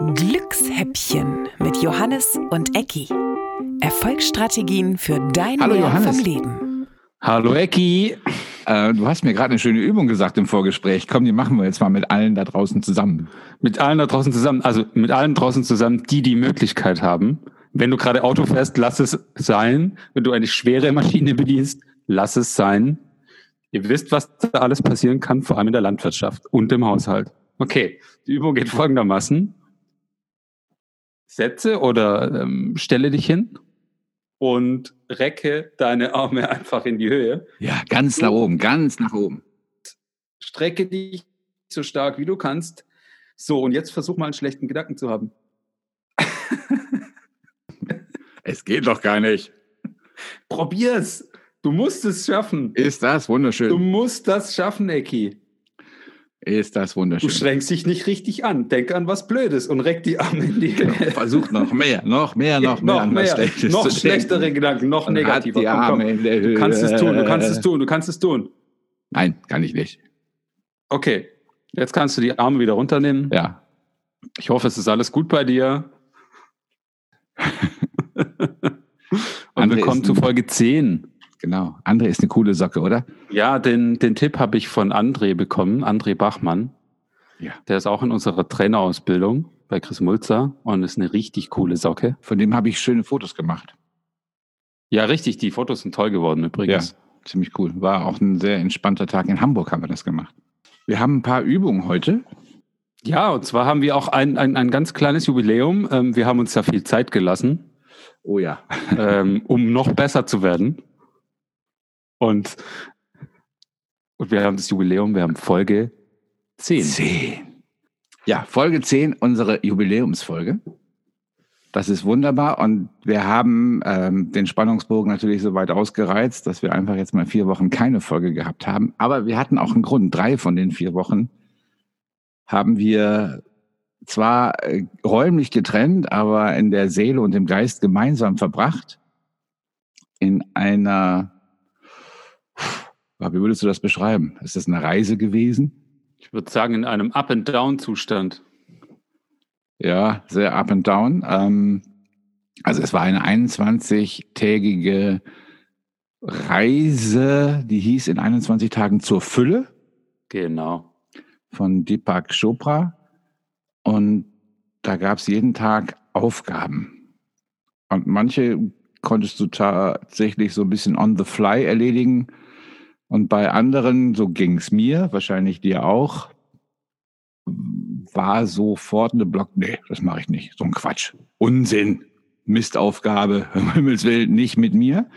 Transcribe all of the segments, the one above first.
Glückshäppchen mit Johannes und Ecki. Erfolgsstrategien für dein Hallo, Johannes. vom Leben. Hallo Ecki. Äh, du hast mir gerade eine schöne Übung gesagt im Vorgespräch. Komm, die machen wir jetzt mal mit allen da draußen zusammen. Mit allen da draußen zusammen, also mit allen draußen zusammen, die die Möglichkeit haben. Wenn du gerade Auto fährst, lass es sein. Wenn du eine schwere Maschine bedienst, lass es sein. Ihr wisst, was da alles passieren kann, vor allem in der Landwirtschaft und im Haushalt. Okay, die Übung geht folgendermaßen. Setze oder ähm, stelle dich hin und recke deine Arme einfach in die Höhe. Ja, ganz nach oben, ganz nach oben. Strecke dich so stark wie du kannst. So, und jetzt versuch mal einen schlechten Gedanken zu haben. Es geht doch gar nicht. Probier's. Du musst es schaffen. Ist das Du wunderschön. musst das schaffen, Ecki. Ist das Du wunderschön. strengst dich nicht richtig an. Denk an was Blödes und reck die Arme in die Höhe. Versuch noch mehr, noch mehr, noch mehr. noch mehr, noch schlechtere denken. Gedanken, noch Und negativer. die Komm, komm. Arme in der Höhe. Du kannst es tun, du kannst es tun, du kannst es tun. Nein, kann ich nicht. Okay, jetzt kannst du die Arme wieder runternehmen. Ja. Ich hoffe, es ist alles gut bei dir. und André willkommen zu Folge 10. Genau. André ist eine coole Socke, oder? Ja, den, den Tipp habe ich von André bekommen, André Bachmann. Ja. Der ist auch in unserer Trainerausbildung bei Chris Mulzer und ist eine richtig coole Socke. Von dem habe ich schöne Fotos gemacht. Ja, richtig, die Fotos sind toll geworden übrigens. Ziemlich cool. War auch ein sehr entspannter Tag. In Hamburg haben wir das gemacht. Wir haben ein paar Übungen heute. Ja, und zwar haben wir auch ein, ein, ein ganz kleines Jubiläum. Ähm, wir haben uns da viel Zeit gelassen, Oh ja. ähm, um noch besser zu werden. Und, und wir haben das Jubiläum, wir haben Folge 10. Zehn. Ja, Folge 10, unsere Jubiläumsfolge. Das ist wunderbar und wir haben ähm, den Spannungsbogen natürlich so weit ausgereizt, dass wir einfach jetzt mal vier Wochen keine Folge gehabt haben. Aber wir hatten auch einen Grund. Drei von den vier Wochen haben wir zwar äh, räumlich getrennt, aber in der Seele und im Geist gemeinsam verbracht. In einer, wie würdest du das beschreiben? Ist das eine Reise gewesen? Ich würde sagen, in einem Up-and-Down-Zustand. Ja, sehr up and down. Ähm, also es war eine 21-tägige Reise, die hieß in 21 Tagen zur Fülle Genau. von Deepak Chopra. Und da gab es jeden Tag Aufgaben. Und manche konntest du tatsächlich so ein bisschen on the fly erledigen. Und bei anderen, so ging es mir, wahrscheinlich dir auch, war sofort eine Block, nee, das mache ich nicht. So ein Quatsch. Unsinn. Mistaufgabe, um Himmels Willen, nicht mit mir.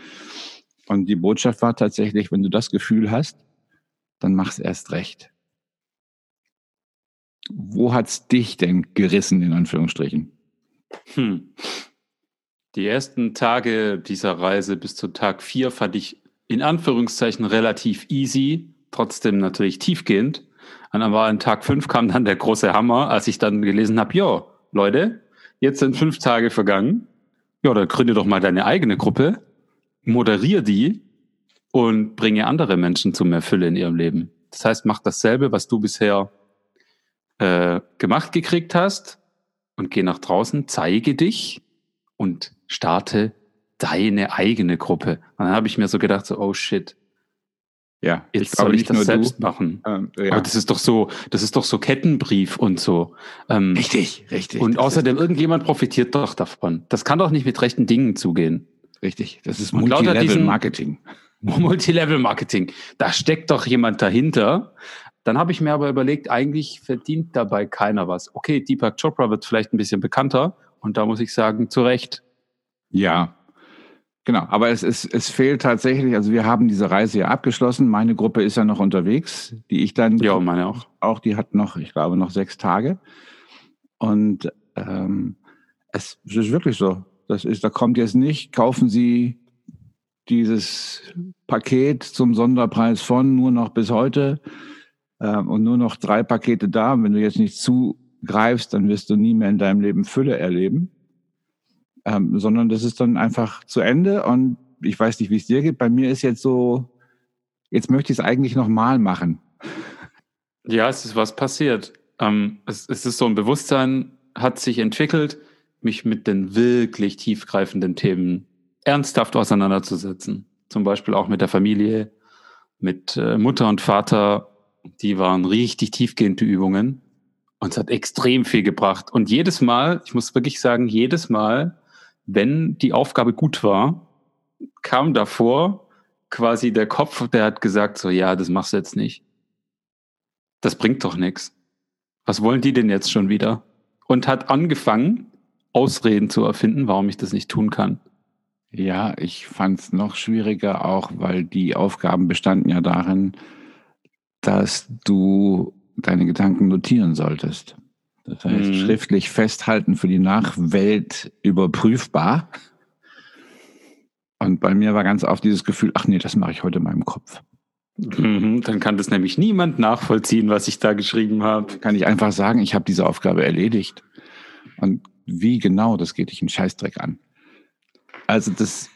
Und die Botschaft war tatsächlich, wenn du das Gefühl hast, dann mach's erst recht. Wo hat's dich denn gerissen, in Anführungsstrichen? Hm. Die ersten Tage dieser Reise bis zu Tag 4 fand ich in Anführungszeichen relativ easy, trotzdem natürlich tiefgehend. Und aber an Tag 5 kam dann der große Hammer, als ich dann gelesen habe, ja, Leute, jetzt sind fünf Tage vergangen. Ja, dann gründe doch mal deine eigene Gruppe, moderier die und bringe andere Menschen zu mehr Fülle in ihrem Leben. Das heißt, mach dasselbe, was du bisher äh, gemacht gekriegt hast und geh nach draußen, zeige dich und starte deine eigene Gruppe. Und dann habe ich mir so gedacht, so, oh shit, Ja, jetzt soll ich das selbst machen. Ähm, Aber ja. das ist doch so, das ist doch so Kettenbrief und so. Ähm, Richtig, richtig. und außerdem, irgendjemand profitiert doch davon. Das kann doch nicht mit rechten Dingen zugehen. Richtig, das ist Multilevel-Marketing. Multilevel-Marketing. Da steckt doch jemand dahinter. Dann habe ich mir aber überlegt, eigentlich verdient dabei keiner was. Okay, Deepak Chopra wird vielleicht ein bisschen bekannter und da muss ich sagen, zu Recht. Ja, genau. Aber es, es, es fehlt tatsächlich, also wir haben diese Reise ja abgeschlossen. Meine Gruppe ist ja noch unterwegs, die ich dann Ja, meine auch. auch, die hat noch, ich glaube, noch sechs Tage. Und ähm, es ist wirklich so. Das ist, da kommt jetzt nicht, kaufen Sie dieses Paket zum Sonderpreis von nur noch bis heute ähm, und nur noch drei Pakete da. Und wenn du jetzt nicht zugreifst, dann wirst du nie mehr in deinem Leben Fülle erleben. Ähm, sondern das ist dann einfach zu Ende. Und ich weiß nicht, wie es dir geht. Bei mir ist jetzt so, jetzt möchte ich es eigentlich nochmal machen. Ja, es ist was passiert. Ähm, es, es ist so ein Bewusstsein hat sich entwickelt, mich mit den wirklich tiefgreifenden Themen ernsthaft auseinanderzusetzen. Zum Beispiel auch mit der Familie, mit äh, Mutter und Vater. Die waren richtig tiefgehende Übungen. Und es hat extrem viel gebracht. Und jedes Mal, ich muss wirklich sagen, jedes Mal, wenn die Aufgabe gut war, kam davor quasi der Kopf, der hat gesagt, so, ja, das machst du jetzt nicht. Das bringt doch nichts. Was wollen die denn jetzt schon wieder? Und hat angefangen, Ausreden zu erfinden, warum ich das nicht tun kann. Ja, ich fand es noch schwieriger auch, weil die Aufgaben bestanden ja darin, dass du deine Gedanken notieren solltest. Das heißt, mhm. schriftlich festhalten für die Nachwelt überprüfbar. Und bei mir war ganz oft dieses Gefühl, ach nee, das mache ich heute in meinem Kopf. Mhm, dann kann das nämlich niemand nachvollziehen, was ich da geschrieben habe. Kann ich einfach sagen, ich habe diese Aufgabe erledigt. Und wie genau, das geht dich einen Scheißdreck an. Also das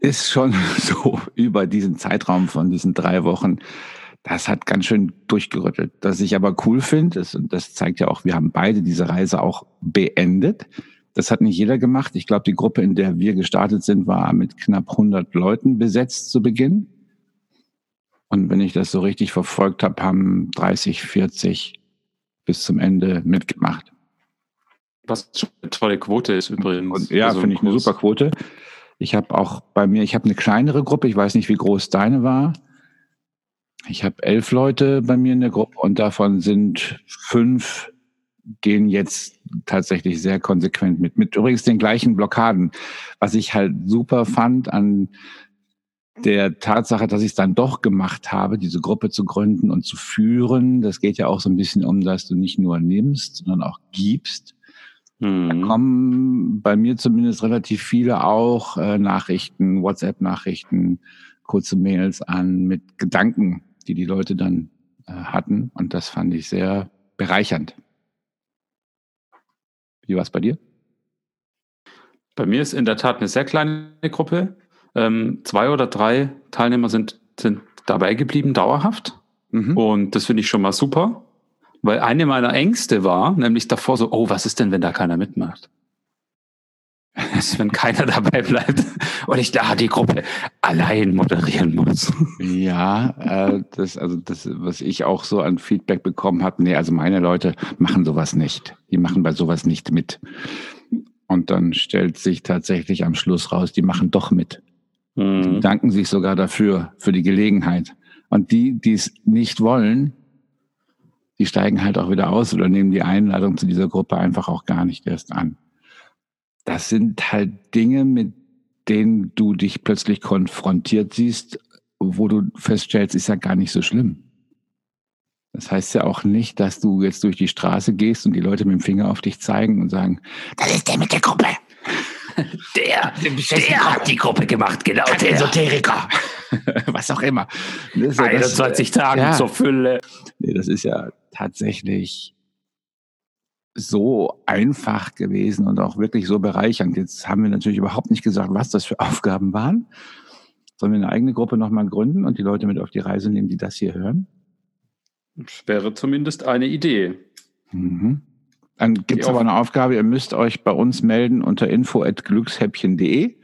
ist schon so über diesen Zeitraum von diesen drei Wochen. Das hat ganz schön durchgerüttelt. Was ich aber cool finde, und das zeigt ja auch, wir haben beide diese Reise auch beendet. Das hat nicht jeder gemacht. Ich glaube, die Gruppe, in der wir gestartet sind, war mit knapp 100 Leuten besetzt zu Beginn. Und wenn ich das so richtig verfolgt habe, haben 30, 40 bis zum Ende mitgemacht. Was schon eine tolle Quote ist übrigens. Und ja, also finde ich eine super Quote. Ich habe auch bei mir, ich habe eine kleinere Gruppe, ich weiß nicht, wie groß deine war. Ich habe elf Leute bei mir in der Gruppe und davon sind fünf gehen jetzt tatsächlich sehr konsequent mit. Mit übrigens den gleichen Blockaden. Was ich halt super fand an der Tatsache, dass ich es dann doch gemacht habe, diese Gruppe zu gründen und zu führen. Das geht ja auch so ein bisschen um, dass du nicht nur nimmst, sondern auch gibst. Mhm. Da kommen bei mir zumindest relativ viele auch äh, Nachrichten, WhatsApp-Nachrichten, kurze Mails an mit Gedanken, die die Leute dann äh, hatten. Und das fand ich sehr bereichernd. Wie war es bei dir? Bei mir ist in der Tat eine sehr kleine Gruppe. Ähm, zwei oder drei Teilnehmer sind, sind dabei geblieben, dauerhaft. Mhm. Und das finde ich schon mal super. Weil eine meiner Ängste war, nämlich davor so, oh, was ist denn, wenn da keiner mitmacht? Wenn keiner dabei bleibt und ich da die Gruppe allein moderieren muss? Ja, äh, das, also das, was ich auch so an Feedback bekommen habe, nee, also meine Leute machen sowas nicht. Die machen bei sowas nicht mit. Und dann stellt sich tatsächlich am Schluss raus, die machen doch mit. Mhm. Die danken sich sogar dafür, für die Gelegenheit. Und die, die es nicht wollen, die steigen halt auch wieder aus oder nehmen die Einladung zu dieser Gruppe einfach auch gar nicht erst an. Das sind halt Dinge, mit denen du dich plötzlich konfrontiert siehst, wo du feststellst, ist ja gar nicht so schlimm. Das heißt ja auch nicht, dass du jetzt durch die Straße gehst und die Leute mit dem Finger auf dich zeigen und sagen, das ist der mit der Gruppe. Der, der hat die Gruppe gemacht, genau. Der Esoteriker. Was auch immer. Das 21 das, Tage ja. zur Fülle. Nee, das ist ja tatsächlich so einfach gewesen und auch wirklich so bereichernd. Jetzt haben wir natürlich überhaupt nicht gesagt, was das für Aufgaben waren. Sollen wir eine eigene Gruppe nochmal gründen und die Leute mit auf die Reise nehmen, die das hier hören? Das wäre zumindest eine Idee. Mhm. Dann gibt es aber eine Aufgabe, ihr müsst euch bei uns melden unter info.glückshäppchen.de,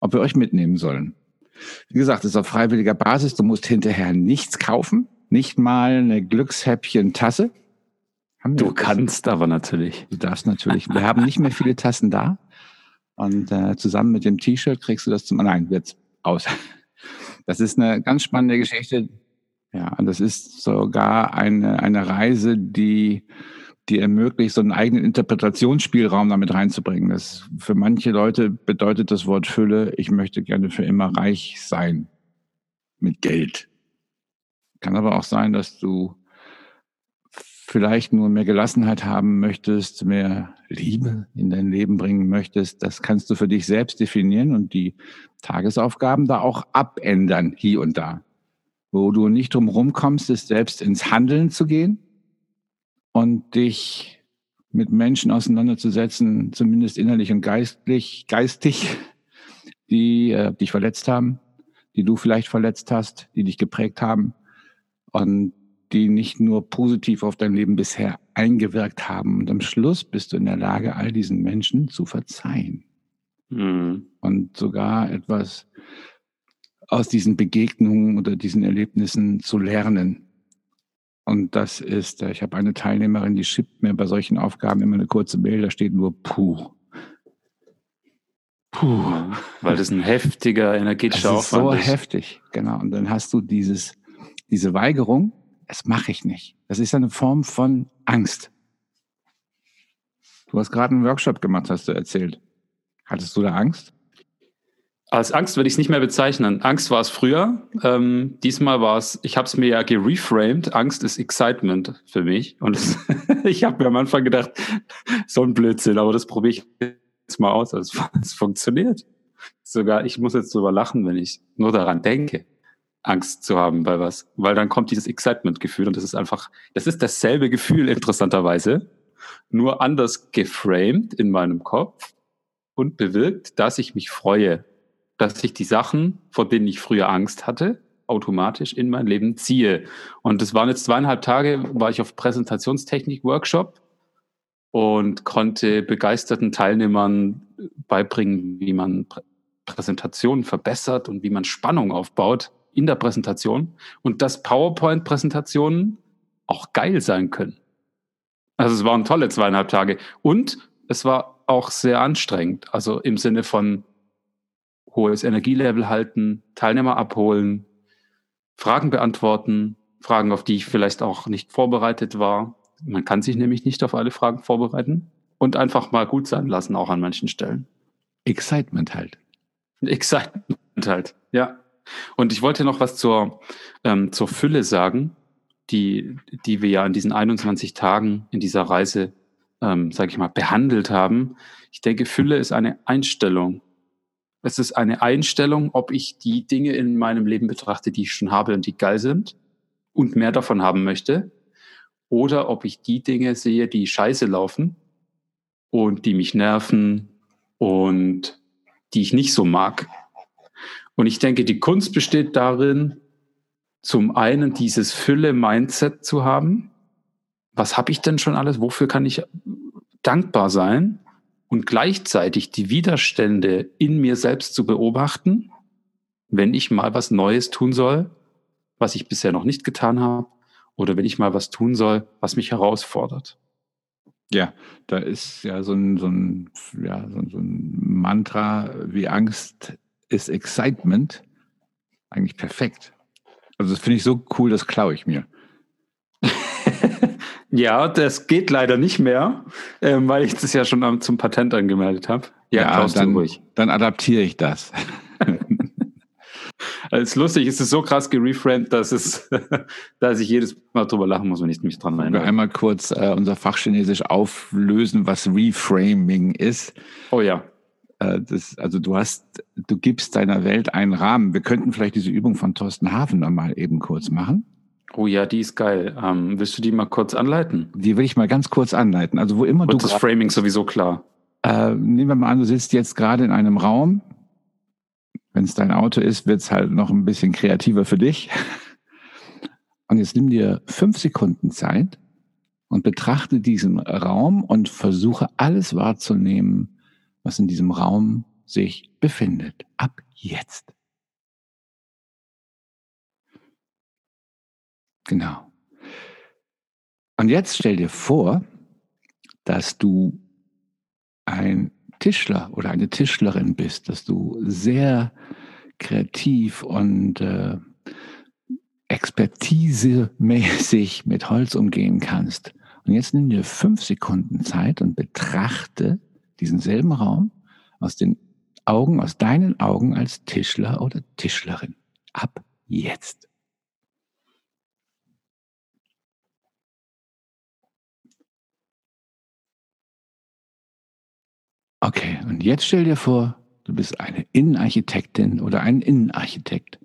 ob wir euch mitnehmen sollen. Wie gesagt, es ist auf freiwilliger Basis. Du musst hinterher nichts kaufen, nicht mal eine Glückshäppchen-Tasse. Du kannst aber natürlich. Du darfst natürlich. Wir haben nicht mehr viele Tassen da. Und äh, zusammen mit dem T-Shirt kriegst du das zum. Nein, jetzt aus. Das ist eine ganz spannende Geschichte. Ja, und das ist sogar eine, eine Reise, die die ermöglicht, so einen eigenen Interpretationsspielraum damit reinzubringen. Das für manche Leute bedeutet das Wort Fülle, ich möchte gerne für immer reich sein mit Geld. Kann aber auch sein, dass du vielleicht nur mehr Gelassenheit haben möchtest, mehr Liebe in dein Leben bringen möchtest. Das kannst du für dich selbst definieren und die Tagesaufgaben da auch abändern, hier und da. Wo du nicht drum rumkommst, ist selbst ins Handeln zu gehen und dich mit Menschen auseinanderzusetzen, zumindest innerlich und geistlich, geistig, die äh, dich verletzt haben, die du vielleicht verletzt hast, die dich geprägt haben. Und die nicht nur positiv auf dein Leben bisher eingewirkt haben. Und am Schluss bist du in der Lage, all diesen Menschen zu verzeihen. Mhm. Und sogar etwas aus diesen Begegnungen oder diesen Erlebnissen zu lernen. Und das ist, ich habe eine Teilnehmerin, die schippt mir bei solchen Aufgaben immer eine kurze Mail, da steht nur Puh. Puh. Weil das ein heftiger energetischer das ist Aufwand so ist. So heftig, genau. Und dann hast du dieses, diese Weigerung, das mache ich nicht. Das ist eine Form von Angst. Du hast gerade einen Workshop gemacht, hast du erzählt. Hattest du da Angst? Als Angst würde ich es nicht mehr bezeichnen. Angst war es früher. Ähm, diesmal war es, ich habe es mir ja gereframed. Angst ist Excitement für mich. Und das, ich habe mir am Anfang gedacht, so ein Blödsinn, aber das probiere ich jetzt mal aus. Es, es funktioniert. Sogar, ich muss jetzt drüber lachen, wenn ich nur daran denke, Angst zu haben bei was. Weil dann kommt dieses Excitement-Gefühl und das ist einfach, das ist dasselbe Gefühl interessanterweise, nur anders geframed in meinem Kopf und bewirkt, dass ich mich freue dass ich die Sachen, vor denen ich früher Angst hatte, automatisch in mein Leben ziehe. Und das waren jetzt zweieinhalb Tage, war ich auf Präsentationstechnik-Workshop und konnte begeisterten Teilnehmern beibringen, wie man Prä Präsentationen verbessert und wie man Spannung aufbaut in der Präsentation und dass PowerPoint-Präsentationen auch geil sein können. Also es waren tolle zweieinhalb Tage und es war auch sehr anstrengend. Also im Sinne von hohes Energielevel halten, Teilnehmer abholen, Fragen beantworten, Fragen, auf die ich vielleicht auch nicht vorbereitet war. Man kann sich nämlich nicht auf alle Fragen vorbereiten und einfach mal gut sein lassen, auch an manchen Stellen. Excitement halt. Excitement halt, ja. Und ich wollte noch was zur, ähm, zur Fülle sagen, die, die wir ja in diesen 21 Tagen in dieser Reise, ähm, sage ich mal, behandelt haben. Ich denke, Fülle ist eine Einstellung. Es ist eine Einstellung, ob ich die Dinge in meinem Leben betrachte, die ich schon habe und die geil sind und mehr davon haben möchte. Oder ob ich die Dinge sehe, die scheiße laufen und die mich nerven und die ich nicht so mag. Und ich denke, die Kunst besteht darin, zum einen dieses Fülle-Mindset zu haben. Was habe ich denn schon alles? Wofür kann ich dankbar sein? und gleichzeitig die Widerstände in mir selbst zu beobachten, wenn ich mal was Neues tun soll, was ich bisher noch nicht getan habe, oder wenn ich mal was tun soll, was mich herausfordert. Ja, da ist ja so ein, so ein, ja, so ein Mantra wie Angst ist Excitement eigentlich perfekt. Also das finde ich so cool, das klaue ich mir. Ja, das geht leider nicht mehr, ähm, weil ich das ja schon zum Patent angemeldet habe. Ja, ja dann, ruhig. dann adaptiere ich das. Es ist lustig, es ist so krass gereframed, dass es, dass ich jedes Mal drüber lachen muss, wenn ich mich dran erinnere. Einmal kurz äh, unser Fachchinesisch auflösen, was Reframing ist. Oh ja. Äh, das, also du hast, du gibst deiner Welt einen Rahmen. Wir könnten vielleicht diese Übung von Thorsten Hafen mal eben kurz machen. Oh ja, die ist geil. Ähm, willst du die mal kurz anleiten? Die will ich mal ganz kurz anleiten. Also wo immer Und du das Framing sowieso klar. Äh, nehmen wir mal an, du sitzt jetzt gerade in einem Raum. Wenn es dein Auto ist, wird es halt noch ein bisschen kreativer für dich. Und jetzt nimm dir fünf Sekunden Zeit und betrachte diesen Raum und versuche alles wahrzunehmen, was in diesem Raum sich befindet. Ab jetzt. Genau. Und jetzt stell dir vor, dass du ein Tischler oder eine Tischlerin bist, dass du sehr kreativ und äh, expertisemäßig mit Holz umgehen kannst. Und jetzt nimm dir fünf Sekunden Zeit und betrachte diesen selben Raum aus den Augen, aus deinen Augen als Tischler oder Tischlerin. Ab jetzt. Okay, und jetzt stell dir vor, du bist eine Innenarchitektin oder ein Innenarchitekt.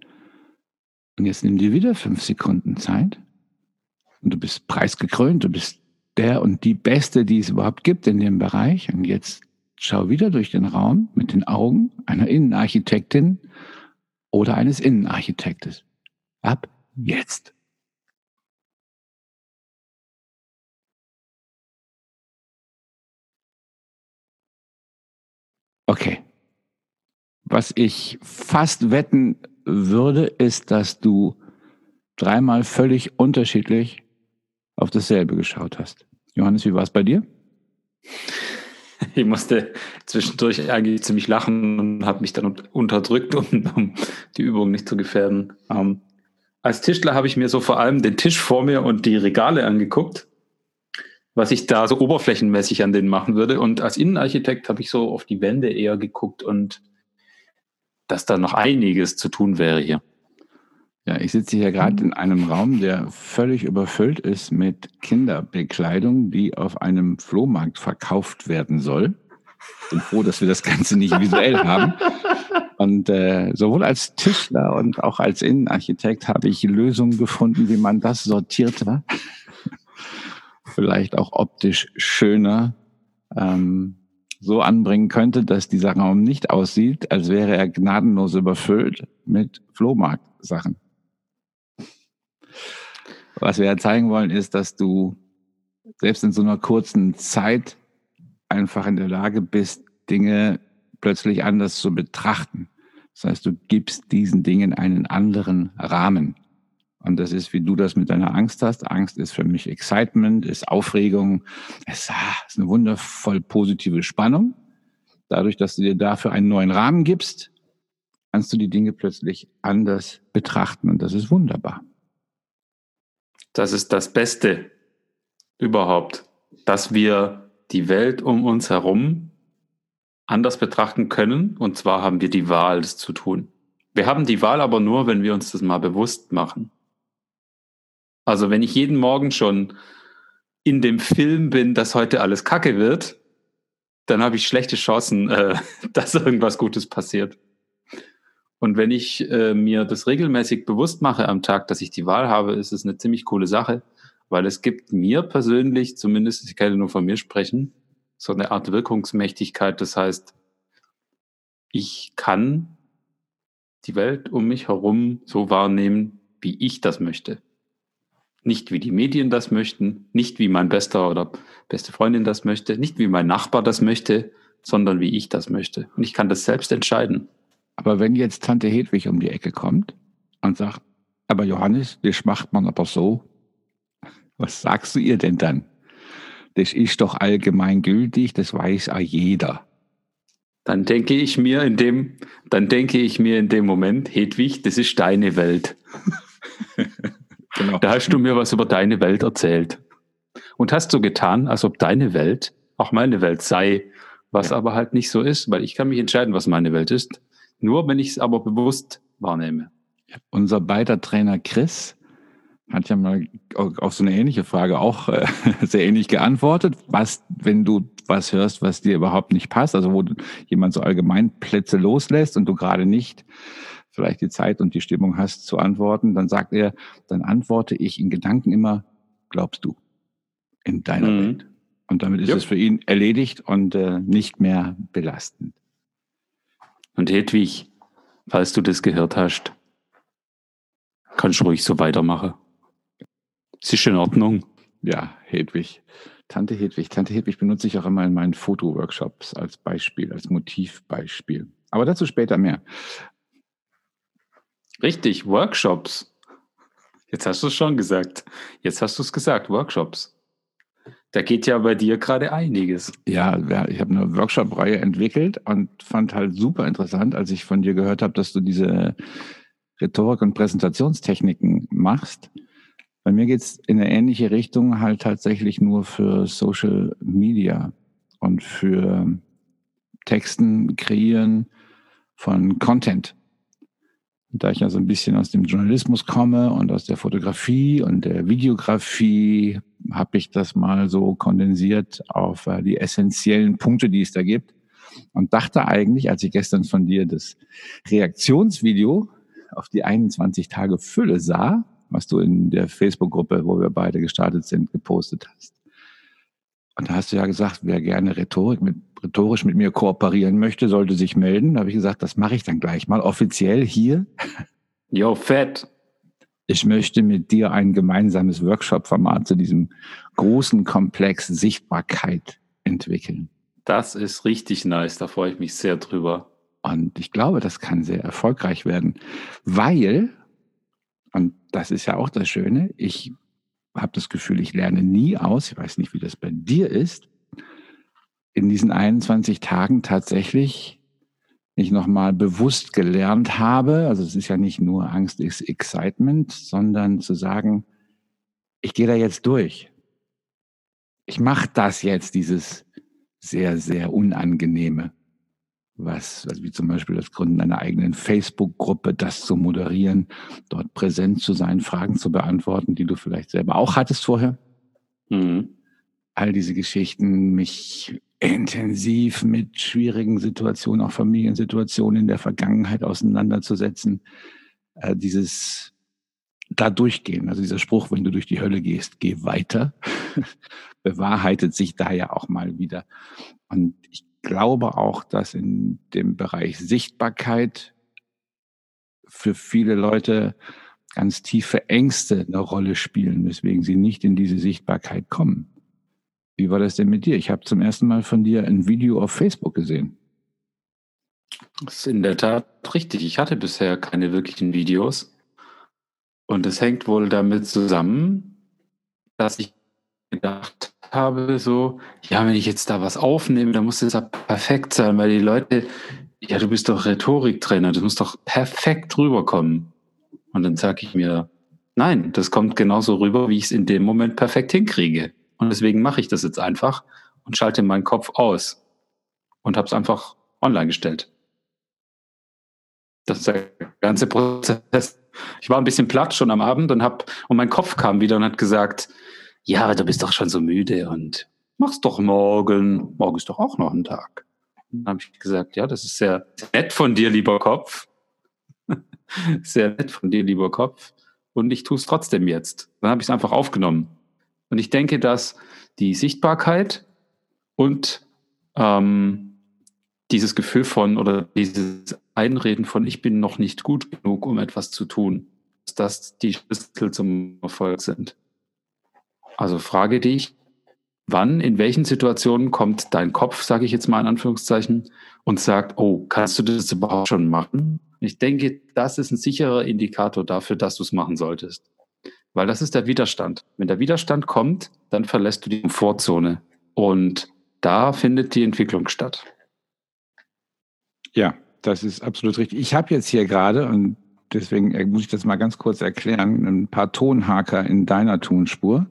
Und jetzt nimm dir wieder fünf Sekunden Zeit und du bist preisgekrönt, du bist der und die Beste, die es überhaupt gibt in dem Bereich. Und jetzt schau wieder durch den Raum mit den Augen einer Innenarchitektin oder eines Innenarchitektes. Ab jetzt. Okay. Was ich fast wetten würde, ist, dass du dreimal völlig unterschiedlich auf dasselbe geschaut hast. Johannes, wie war es bei dir? Ich musste zwischendurch eigentlich ziemlich lachen und habe mich dann unterdrückt, um, um, die Übung nicht zu gefährden. Ähm, als Tischler habe ich mir so vor allem den Tisch vor mir und die Regale angeguckt, was ich da so oberflächenmäßig an denen machen würde. Und als Innenarchitekt habe ich so auf die Wände eher geguckt und dass da noch einiges zu tun wäre hier. Ja, ich sitze hier gerade in einem Raum, der völlig überfüllt ist mit Kinderbekleidung, die auf einem Flohmarkt verkauft werden soll. Bin froh, dass wir das Ganze nicht visuell haben. Und äh, sowohl als Tischler und auch als Innenarchitekt habe ich Lösungen gefunden, wie man das sortierter, vielleicht auch optisch schöner ähm, so anbringen könnte, dass dieser Raum nicht aussieht, als wäre er gnadenlos überfüllt mit Flohmarktsachen. Was wir ja zeigen wollen, ist, dass du selbst in so einer kurzen Zeit einfach in der Lage bist, Dinge plötzlich anders zu betrachten. Das heißt, du gibst diesen Dingen einen anderen Rahmen. Und das ist, wie du das mit deiner Angst hast. Angst ist für mich Excitement, ist Aufregung, es ah, ist eine wundervoll positive Spannung. Dadurch, dass du dir dafür einen neuen Rahmen gibst, kannst du die Dinge plötzlich anders betrachten. Und das ist wunderbar. Das ist das Beste überhaupt, dass wir die Welt um uns herum anders betrachten können. Und zwar haben wir die Wahl, das zu tun. Wir haben die Wahl aber nur, wenn wir uns das mal bewusst machen. Also wenn ich jeden Morgen schon in dem Film bin, dass heute alles Kacke wird, dann habe ich schlechte Chancen, äh, dass irgendwas Gutes passiert. Und wenn ich äh, mir das regelmäßig bewusst mache am Tag, dass ich die Wahl habe, ist es eine ziemlich coole Sache, weil es gibt mir persönlich, zumindest ich kann ja nur von mir sprechen, so eine Art Wirkungsmächtigkeit. Das heißt, ich kann die Welt um mich herum so wahrnehmen, wie ich das möchte. Nicht wie die Medien das möchten, nicht wie mein bester oder beste Freundin das möchte, nicht wie mein Nachbar das möchte, sondern wie ich das möchte. Und ich kann das selbst entscheiden. Aber wenn jetzt Tante Hedwig um die Ecke kommt und sagt, aber Johannes, das macht man aber so, was sagst du ihr denn dann? Das ist doch allgemein gültig, das weiß auch jeder. Dann denke ich mir in dem, dann denke ich mir in dem Moment, Hedwig, das ist deine Welt. genau. Da hast du mir was über deine Welt erzählt. Und hast so getan, als ob deine Welt auch meine Welt sei, was ja. aber halt nicht so ist, weil ich kann mich entscheiden, was meine Welt ist. Nur wenn ich es aber bewusst wahrnehme. Unser beider Trainer Chris hat ja mal auf so eine ähnliche Frage auch äh, sehr ähnlich geantwortet. Was, wenn du was hörst, was dir überhaupt nicht passt, also wo jemand so allgemein Plätze loslässt und du gerade nicht vielleicht die Zeit und die Stimmung hast zu antworten, dann sagt er, dann antworte ich in Gedanken immer, glaubst du, in deiner mhm. Welt. Und damit ist es für ihn erledigt und äh, nicht mehr belastend. Und Hedwig, falls du das gehört hast, kannst du ruhig so weitermachen. Es ist in Ordnung. Ja, Hedwig. Tante Hedwig. Tante Hedwig benutze ich auch immer in meinen Fotoworkshops als Beispiel, als Motivbeispiel. Aber dazu später mehr. Richtig, Workshops. Jetzt hast du es schon gesagt. Jetzt hast du es gesagt, Workshops. Da geht ja bei dir gerade einiges. Ja, ich habe eine Workshop-Reihe entwickelt und fand halt super interessant, als ich von dir gehört habe, dass du diese Rhetorik- und Präsentationstechniken machst. Bei mir geht es in eine ähnliche Richtung, halt tatsächlich nur für Social Media und für Texten kreieren von Content da ich ja so ein bisschen aus dem Journalismus komme und aus der Fotografie und der Videografie, habe ich das mal so kondensiert auf äh, die essentiellen Punkte, die es da gibt. Und dachte eigentlich, als ich gestern von dir das Reaktionsvideo auf die 21 Tage Fülle sah, was du in der Facebook-Gruppe, wo wir beide gestartet sind, gepostet hast. Und da hast du ja gesagt, wer gerne Rhetorik mit, rhetorisch mit mir kooperieren möchte, sollte sich melden. Da habe ich gesagt, das mache ich dann gleich mal offiziell hier. Jo, fett. Ich möchte mit dir ein gemeinsames Workshop-Format zu diesem großen Komplex Sichtbarkeit entwickeln. Das ist richtig nice, da freue ich mich sehr drüber. Und ich glaube, das kann sehr erfolgreich werden, weil, und das ist ja auch das Schöne, ich habe das Gefühl, ich lerne nie aus, ich weiß nicht, wie das bei dir ist, in diesen 21 Tagen tatsächlich nicht nochmal bewusst gelernt habe, also es ist ja nicht nur Angst ist Excitement, sondern zu sagen, ich gehe da jetzt durch. Ich mache das jetzt, dieses sehr, sehr unangenehme, was, also wie zum Beispiel das Gründen einer eigenen Facebook-Gruppe, das zu moderieren, dort präsent zu sein, Fragen zu beantworten, die du vielleicht selber auch hattest vorher. Mhm. All diese Geschichten, mich intensiv mit schwierigen Situationen, auch Familiensituationen in der Vergangenheit auseinanderzusetzen. Äh, dieses da durchgehen, also dieser Spruch, wenn du durch die Hölle gehst, geh weiter, bewahrheitet sich da ja auch mal wieder. Und ich glaube auch, dass in dem Bereich Sichtbarkeit für viele Leute ganz tiefe Ängste eine Rolle spielen, weswegen sie nicht in diese Sichtbarkeit kommen. Wie war das denn mit dir? Ich habe zum ersten Mal von dir ein Video auf Facebook gesehen. Das ist in der Tat richtig. Ich hatte bisher keine wirklichen Videos. Und es hängt wohl damit zusammen, dass ich gedacht habe, so, ja, wenn ich jetzt da was aufnehme, dann muss das ja perfekt sein, weil die Leute, ja, du bist doch Rhetoriktrainer, das muss doch perfekt rüberkommen. Und dann sage ich mir, nein, das kommt genauso rüber, wie ich es in dem Moment perfekt hinkriege. Und deswegen mache ich das jetzt einfach und schalte meinen Kopf aus und habe es einfach online gestellt. Das ist der ganze Prozess. Ich war ein bisschen platt schon am Abend und hab und mein Kopf kam wieder und hat gesagt, ja, aber du bist doch schon so müde und mach's doch morgen. Morgen ist doch auch noch ein Tag. Dann habe ich gesagt, ja, das ist sehr, nett von dir, lieber Kopf. sehr nett von dir, lieber Kopf. Und ich tue es trotzdem jetzt. Dann habe ich es einfach aufgenommen. Und ich denke, dass die Sichtbarkeit und ähm, dieses Gefühl von oder dieses Einreden von ich bin noch nicht gut genug, um etwas zu tun, dass das die Schlüssel zum Erfolg sind. Also frage dich, wann, in welchen Situationen kommt dein Kopf, sage ich jetzt mal in Anführungszeichen, und sagt, oh, kannst du das überhaupt schon machen? Ich denke, das ist ein sicherer Indikator dafür, dass du es machen solltest. Weil das ist der Widerstand. Wenn der Widerstand kommt, dann verlässt du die Komfortzone. Und da findet die Entwicklung statt. Ja, das ist absolut richtig. Ich habe jetzt hier gerade, und deswegen muss ich das mal ganz kurz erklären, ein paar Tonhaker in deiner Tonspur.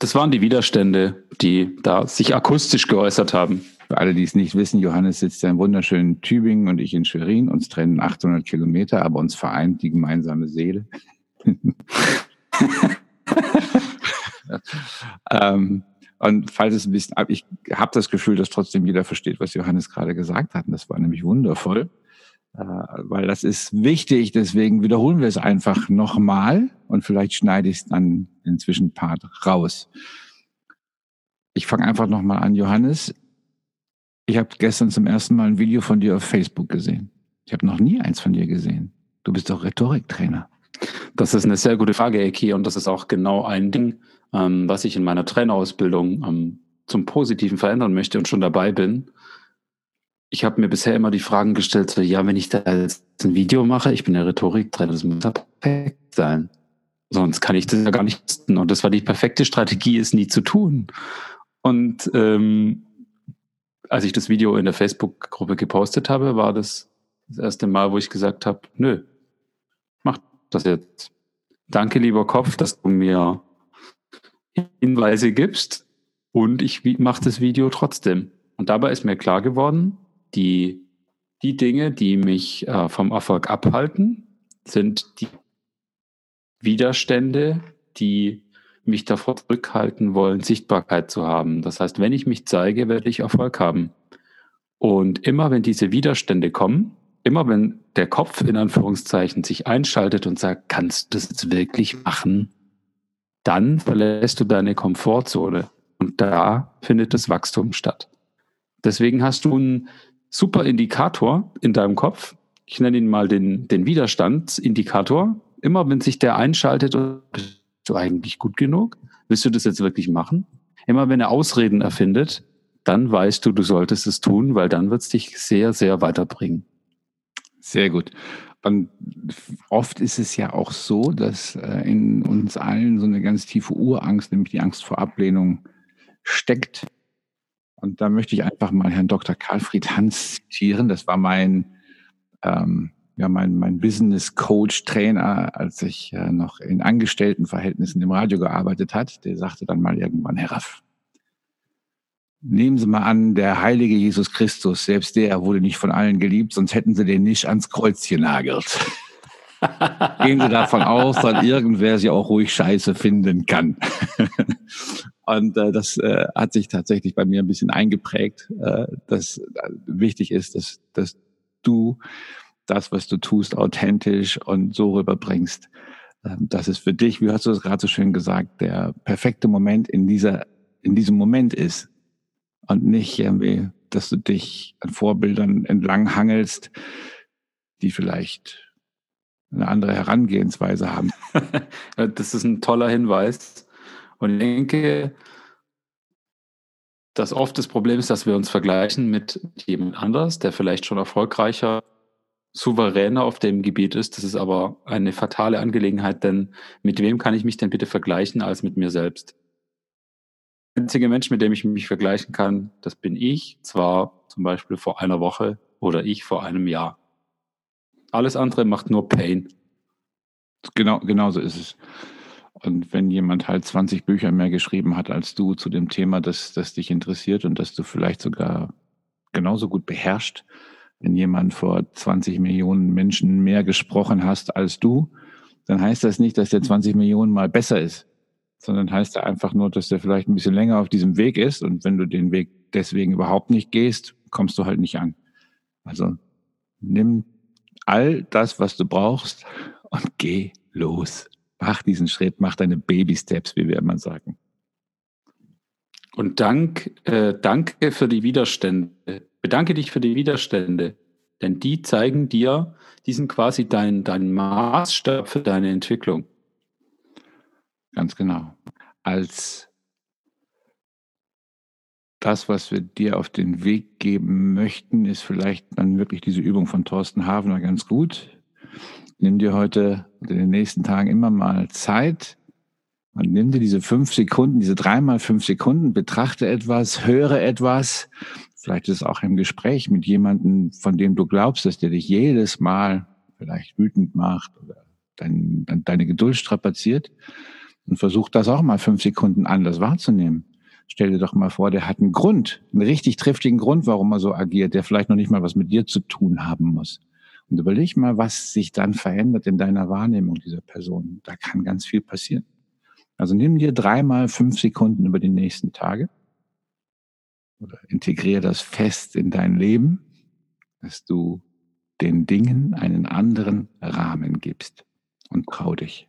Das waren die Widerstände, die da sich akustisch geäußert haben. Für alle, die es nicht wissen, Johannes sitzt ja in wunderschönen Tübingen und ich in Schwerin. Uns trennen 800 Kilometer, aber uns vereint die gemeinsame Seele. ähm, und falls es ein bisschen, ich habe das Gefühl, dass trotzdem jeder versteht, was Johannes gerade gesagt hat. Und das war nämlich wundervoll, äh, weil das ist wichtig. Deswegen wiederholen wir es einfach nochmal und vielleicht schneide ich es dann in Zwischenpart raus. Ich fange einfach nochmal an, Johannes. Ich habe gestern zum ersten Mal ein Video von dir auf Facebook gesehen. Ich habe noch nie eins von dir gesehen. Du bist doch Rhetoriktrainer. Das ist eine sehr gute Frage, Eki, und das ist auch genau ein Ding, ähm, was ich in meiner Trainerausbildung ähm, zum Positiven verändern möchte und schon dabei bin. Ich habe mir bisher immer die Fragen gestellt, so, ja, wenn ich da jetzt ein Video mache, ich bin der Rhetoriktrainer, das muss ja perfekt sein. Sonst kann ich das ja gar nicht testen. Und das war die perfekte Strategie, es nie zu tun. Und ähm, als ich das Video in der Facebook-Gruppe gepostet habe, war das das erste Mal, wo ich gesagt habe, nö, das jetzt. Danke, lieber Kopf, dass du mir Hinweise gibst und ich mache das Video trotzdem. Und dabei ist mir klar geworden, die, die Dinge, die mich äh, vom Erfolg abhalten, sind die Widerstände, die mich davor zurückhalten wollen, Sichtbarkeit zu haben. Das heißt, wenn ich mich zeige, werde ich Erfolg haben. Und immer wenn diese Widerstände kommen, immer wenn der Kopf in Anführungszeichen sich einschaltet und sagt, kannst du das jetzt wirklich machen, dann verlässt du deine Komfortzone und da findet das Wachstum statt. Deswegen hast du einen super Indikator in deinem Kopf. Ich nenne ihn mal den, den Widerstandsindikator. Immer wenn sich der einschaltet, bist du eigentlich gut genug? Willst du das jetzt wirklich machen? Immer wenn er Ausreden erfindet, dann weißt du, du solltest es tun, weil dann wird es dich sehr, sehr weiterbringen. Sehr gut. Und oft ist es ja auch so, dass äh, in uns allen so eine ganz tiefe Urangst, nämlich die Angst vor Ablehnung, steckt. Und da möchte ich einfach mal Herrn Dr. Karlfried Hans zitieren. Das war mein, ähm, ja, mein, mein Business Coach Trainer, als ich äh, noch in Angestelltenverhältnissen im Radio gearbeitet hat. Der sagte dann mal irgendwann, Herr Raff, Nehmen Sie mal an, der heilige Jesus Christus, selbst der wurde nicht von allen geliebt, sonst hätten Sie den nicht ans Kreuz genagelt. Gehen Sie davon aus, dass irgendwer sie auch ruhig scheiße finden kann. Und äh, das äh, hat sich tatsächlich bei mir ein bisschen eingeprägt, äh, dass äh, wichtig ist, dass, dass du das, was du tust, authentisch und so rüberbringst, äh, dass es für dich, wie hast du es gerade so schön gesagt, der perfekte Moment in dieser in diesem Moment ist und nicht irgendwie, dass du dich an Vorbildern entlang hangelst, die vielleicht eine andere Herangehensweise haben. das ist ein toller Hinweis. Und ich denke, dass oft das Problem ist, dass wir uns vergleichen mit jemand anders, der vielleicht schon erfolgreicher, souveräner auf dem Gebiet ist. Das ist aber eine fatale Angelegenheit, denn mit wem kann ich mich denn bitte vergleichen als mit mir selbst? Einzige Mensch, mit dem ich mich vergleichen kann, das bin ich, zwar zum Beispiel vor einer Woche oder ich vor einem Jahr. Alles andere macht nur Pain. Genau, genau so ist es. Und wenn jemand halt 20 Bücher mehr geschrieben hat als du zu dem Thema, das, das dich interessiert und das du vielleicht sogar genauso gut beherrscht, wenn jemand vor 20 Millionen Menschen mehr gesprochen hast als du, dann heißt das nicht, dass der 20 Millionen mal besser ist sondern heißt er einfach nur, dass der vielleicht ein bisschen länger auf diesem Weg ist und wenn du den Weg deswegen überhaupt nicht gehst, kommst du halt nicht an. Also nimm all das, was du brauchst und geh los. Mach diesen Schritt, mach deine Baby-Steps, wie wir immer sagen. Und dank, äh, danke für die Widerstände. Bedanke dich für die Widerstände, denn die zeigen dir, die sind quasi dein, dein Maßstab für deine Entwicklung. Ganz genau. Als das, was wir dir auf den Weg geben möchten, ist vielleicht dann wirklich diese Übung von Thorsten Havner ganz gut. Nimm dir heute und in den nächsten Tagen immer mal Zeit und nimm dir diese fünf Sekunden, diese dreimal fünf Sekunden, betrachte etwas, höre etwas. Vielleicht ist es auch im Gespräch mit jemandem, von dem du glaubst, dass der dich jedes Mal vielleicht wütend macht oder dein, deine Geduld strapaziert. Und versuch das auch mal fünf Sekunden anders wahrzunehmen. Stell dir doch mal vor, der hat einen Grund, einen richtig triftigen Grund, warum er so agiert, der vielleicht noch nicht mal was mit dir zu tun haben muss. Und überleg mal, was sich dann verändert in deiner Wahrnehmung dieser Person. Da kann ganz viel passieren. Also nimm dir dreimal fünf Sekunden über die nächsten Tage oder integriere das fest in dein Leben, dass du den Dingen einen anderen Rahmen gibst und trau dich.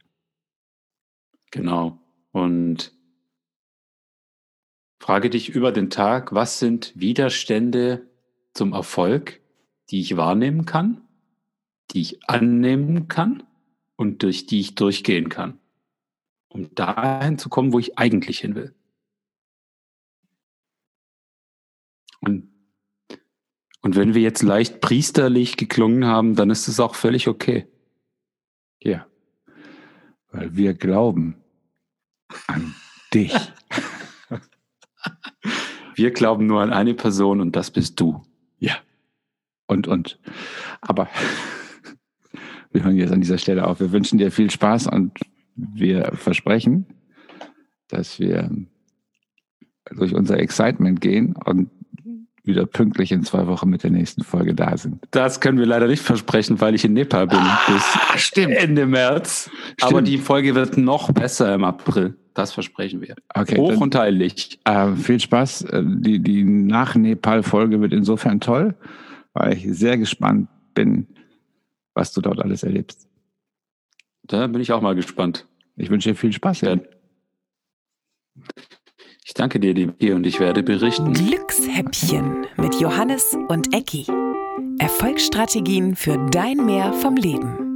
Genau. Und frage dich über den Tag, was sind Widerstände zum Erfolg, die ich wahrnehmen kann, die ich annehmen kann und durch die ich durchgehen kann, um dahin zu kommen, wo ich eigentlich hin will. Und, und wenn wir jetzt leicht priesterlich geklungen haben, dann ist es auch völlig okay. Ja, weil wir glauben, an dich. Wir glauben nur an eine Person und das bist du. Ja. Und, und. Aber wir hören jetzt an dieser Stelle auf. Wir wünschen dir viel Spaß und wir versprechen, dass wir durch unser Excitement gehen und wieder pünktlich in zwei Wochen mit der nächsten Folge da sind. Das können wir leider nicht versprechen, weil ich in Nepal bin ah, bis stimmt. Ende März. Stimmt. Aber die Folge wird noch besser im April. Das versprechen wir. Okay, Hoch dann, und heilig. Äh, viel Spaß. Äh, die, die Nach-Nepal-Folge wird insofern toll, weil ich sehr gespannt bin, was du dort alles erlebst. Da bin ich auch mal gespannt. Ich wünsche dir viel Spaß. Ja. Ich danke dir, liebe und ich werde berichten. Glückshäppchen mit Johannes und Ecki. Erfolgsstrategien für dein Mehr vom Leben.